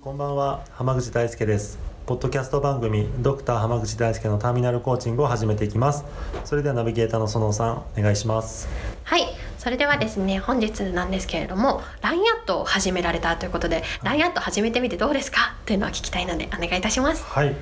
こんばんは浜口大輔です。ポッドキャスト番組ドクター浜口大輔のターミナルコーチングを始めていきます。それではナビゲーターの園さんお願いします。はいそれではですね本日なんですけれども LINE アットを始められたということで LINE アット始めてみてどうですか？というのは聞きたいのでお願いいたします。はい。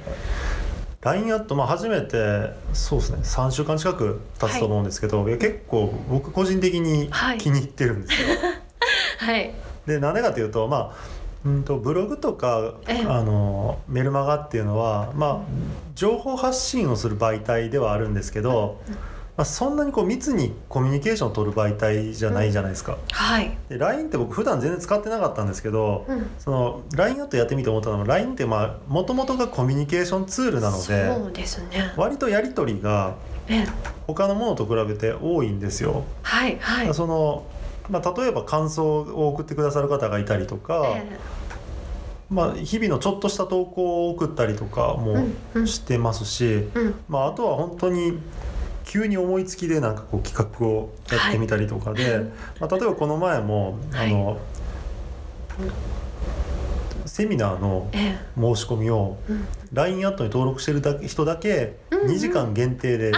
LINE アット、まあ、初めてそうですね3週間近く経つと思うんですけど、はい、結構僕個人的に気に入ってるんですよ。はい、でなんでかというとまあうんとブログとかあのメルマガっていうのは、まあ、情報発信をする媒体ではあるんですけど、まあ、そんなにこう密にコミュニケーションを取る媒体じゃないじゃないですか。うん、はい、で LINE って僕普段全然使ってなかったんですけど、うん、その LINE アットやってみて思ったのは LINE ってもともとがコミュニケーションツールなのでそうですね。割とやり取りが他のものと比べて多いんですよ。はいはい、そのまあ、例えば感想を送ってくださる方がいたりとか、えー、まあ、日々のちょっとした投稿を送ったりとかもしてますし、うん。うん、まあ、あとは本当に急に思いつきでなんかこう企画をやってみたりとかで、はい、まあ、例えばこの前もあの、はい、セミナーの申し込みを LINE アットに登録してるだけ人だけ2時間限定で、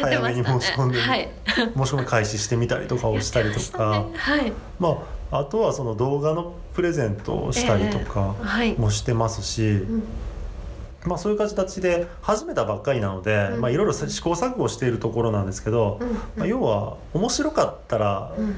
早めに申し込んで、はい、申し込み開始してみたりとかをしたりとか、ね。はい、まああとはその動画のプレゼントをしたりとかもしてますし。えーはいまあ、そういう形で始めたばっかりなので、うん、まあ、いろいろ試行錯誤しているところなんですけど、うん、まあ、要は面白かったら、うん。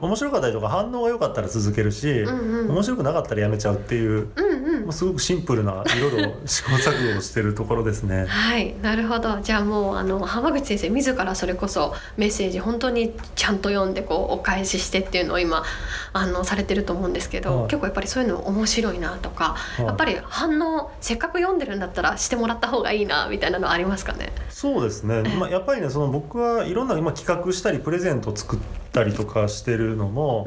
面白かったりとか反応が良かったら続けるし、うんうん、面白くなかったらやめちゃうっていう、うんうん、すごくシンプルないろいろ試行錯誤をしてるところですね。はいなるほど。じゃあもうあの浜口先生自らそれこそメッセージ本当にちゃんと読んでこうお返ししてっていうのを今あのされてると思うんですけど、はい、結構やっぱりそういうの面白いなとか、はい、やっぱり反応せっかく読んでるんだったらしてもらった方がいいなみたいなのありますかね？そうですね、まあ、やっぱりねその僕はいろんな今企画したりプレゼントを作ったりとかしてるのも、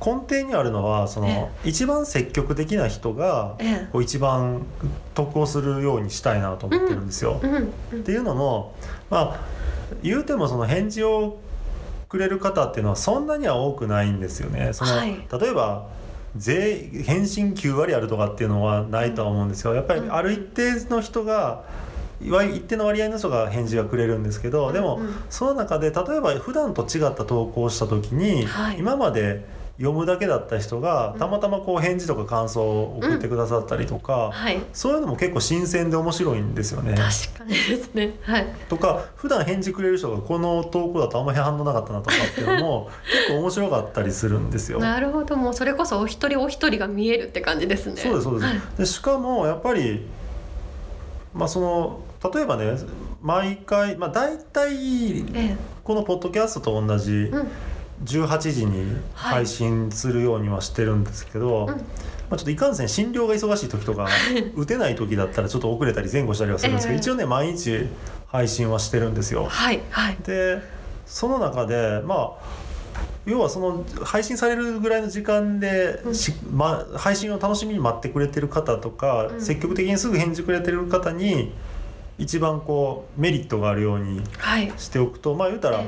根底にあるのはその、一番積極的な人が、こう一番得をするようにしたいなと思ってるんですよ。っていうのもまあ言うてもその返事をくれる方っていうのはそんなには多くないんですよね。その、はい、例えば税返信9割あるとかっていうのはないとは思うんですよ。やっぱりある一定の人が一定の割合の人が返事がくれるんですけどでも、その中で例えば普段と違った投稿をした時に、はい、今まで読むだけだった人がたまたまこう返事とか感想を送ってくださったりとか、うん。はい、そういうのも結構新鮮で面白いんですよね。確かにですね、はい、とか普段返事くれる人がこの投稿だとあんまり反応なかったなとかっていうのも 結構面白かったりするんですよ。なるほど。もうそれこそお一人お一人が見えるって感じですね。そうですそうです、はい、でしかもやっぱりまあその例えばね毎回、まあ、大体このポッドキャストと同じ18時に配信するようにはしてるんですけど、はいまあ、ちょっといかんせん診療が忙しい時とか打てない時だったらちょっと遅れたり前後したりはするんですけど、えー、一応ね毎日配信はしてるんですよ。はいはい、でその中でまあ要はその配信されるぐらいの時間で、うん、ま、配信を楽しみに待ってくれてる方とか、うん、積極的にすぐ返事くれてる方に一番こうメリットがあるようにしておくと、はい、まあ言うたら、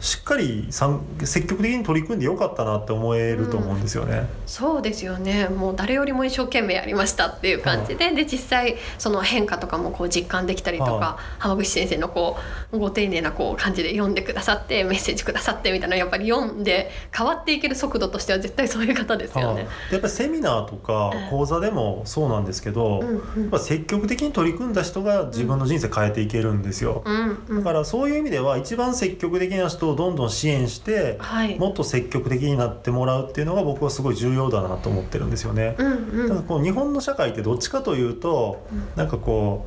しっかり積極的に取り組んでよかったなって思えると思うんですよね、うん、そうですよね。もう誰よりも一生懸命やりましたっていう感じで、はで実際その変化とかもこう実感できたりとか、は浜口先生のこうご丁寧なこう感じで読んでくださってメッセージくださってみたいなやっぱり読んで変わっていける速度としては絶対そういう方ですよね。やっぱりセミナーとか講座でもそうなんですけど、うん、やっぱ積極的に取り組んだ人が自分の人生変えていけるんですよ。うん、だからそういう意味では一番積極的な人をどんどん支援して、はい、もっと積極的になってもらうっていうのが僕はすごい重要だなと思ってるんですよね。うんうん、だからこう日本の社会ってどっちかというと、うん、なんかこ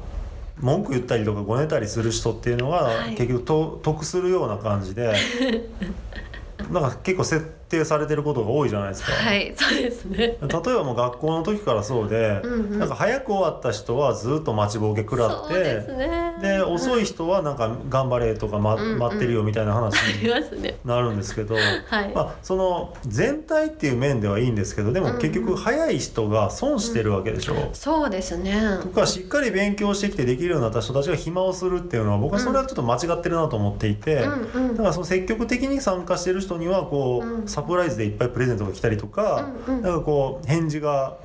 う文句言ったりとかごねたりする人っていうのは、結局と得するような感じで なんか結構説定されてることが多いじゃないですか。はいそうですね。例えばもう学校の時からそうで、うんうん、なんか早く終わった人はずっと待ちぼうけ食らってで、ね、遅い人はなんか頑張れとか、ま、待ってるよみたいな話になるんですけど、はい、まあ、その全体っていう面ではいいんですけどでも結局早い人が損してるわけでしょ。うんうん、そうですね。とかしっかり勉強してきてできるようになった人たちが暇をするっていうのは僕はそれはちょっと間違ってるなと思っていて、うんうん、だからその積極的に参加してる人にはこう、サプライズでいっぱいプレゼントが来たりとか、うんうん、なんかこう返事が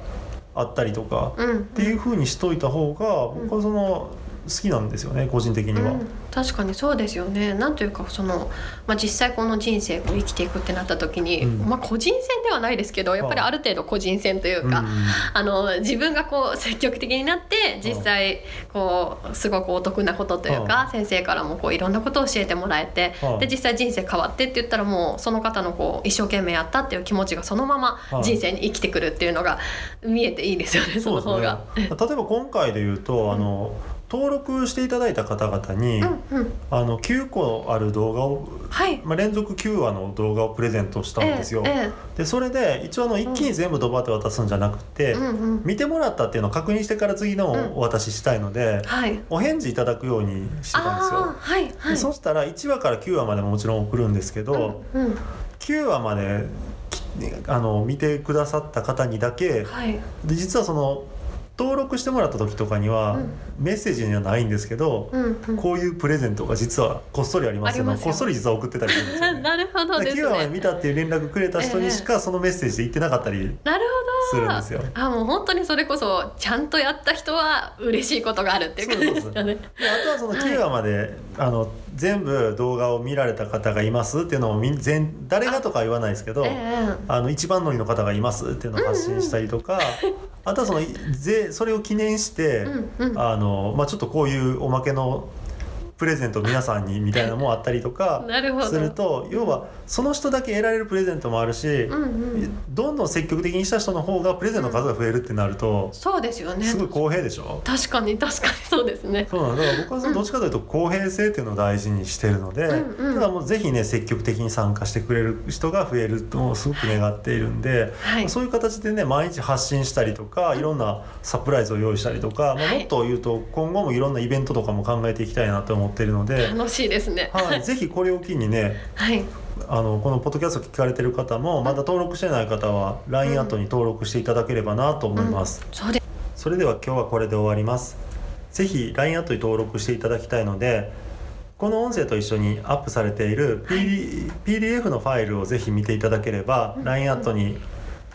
あったりとか、っていうふうにしといた方が僕はその好きなんですよね個人的には。うん確かにそうですよね。なんというかその、まあ、実際この人生を生きていくってなった時に、うん、まあ、個人戦ではないですけどやっぱりある程度個人戦というか、あの自分がこう積極的になって実際こうすごくお得なことというか、先生からもこういろんなことを教えてもらえて、で実際人生変わってって言ったらもうその方のこう一生懸命やったっていう気持ちがそのまま人生に生きてくるっていうのが見えていいですよね、その方が。ね、例えば今回で言うとあの、登録していただいた方々に、うんうん、あの9個ある動画を、はい、まあ、連続9話の動画をプレゼントしたんですよ。ええ、でそれで一応あの一気に全部ドバって渡すんじゃなくて、うんうん、見てもらったっていうのを確認してから次のお渡ししたいので、うんはい、お返事いただくようにしてたんですよ。はいはい、そしたら1話から9話までももちろん送るんですけど、うんうん、9話まであの見てくださった方にだけ、はい、で実はその登録してもらった時とかには、メッセージにはないんですけど、こういうプレゼントが実はこっそりありますよ。こっそり実は送ってたりするんですよ、ね、なるほどですね。9話見たっていう連絡くれた人にしかそのメッセージで言ってなかったりするんですよ。あもう本当にそれこそちゃんとやった人は嬉しいことがあるっていう感じですよね。あとはその9話まで、はい、あの全部動画を見られた方がいますっていうのをみ全誰がとか言わないですけど、えー、あの一番乗りの方がいますっていうのを発信したりとか、うんうん、あとはそのぜそれを記念して、うんうん、あのまあ、ちょっとこういうおまけのプレゼント皆さんにみたいなのもあったりとか すると要はその人だけ得られるプレゼントもあるし、うんうん、どんどん積極的にした人の方がプレゼントの数が増えるってなると、うん、そうですよね。すごい公平でしょ？確かに確かにそうですね。そうなんだ。から僕はどっちかというと公平性っていうのを大事にしてるので、うんうん、ただもうぜひね積極的に参加してくれる人が増えるのをすごく願っているんで、はい、そういう形でね毎日発信したりとかい。ろんなサプライズを用意したりとか、まあ、もっと言うと今後もいろんなイベントとかも考えていきたいなと思っているので楽しいですね。はい、ぜひこれを機にね、はい、あのこのポッドキャスト聞かれてる方もまだ登録してない方は LINE アットに登録していただければなと思います。うんうん、そそれでは今日はこれで終わります。ぜひ LINE アットに登録していただきたいので。この音声と一緒にアップされている PD、PDF のファイルをぜひ見ていただければ、うん、LINE アットに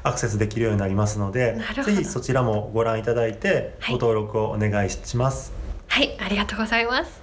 アクセスできるようになりますので、ぜひそちらもご覧いただいてご登録をお願いします。はい、はい、ありがとうございます。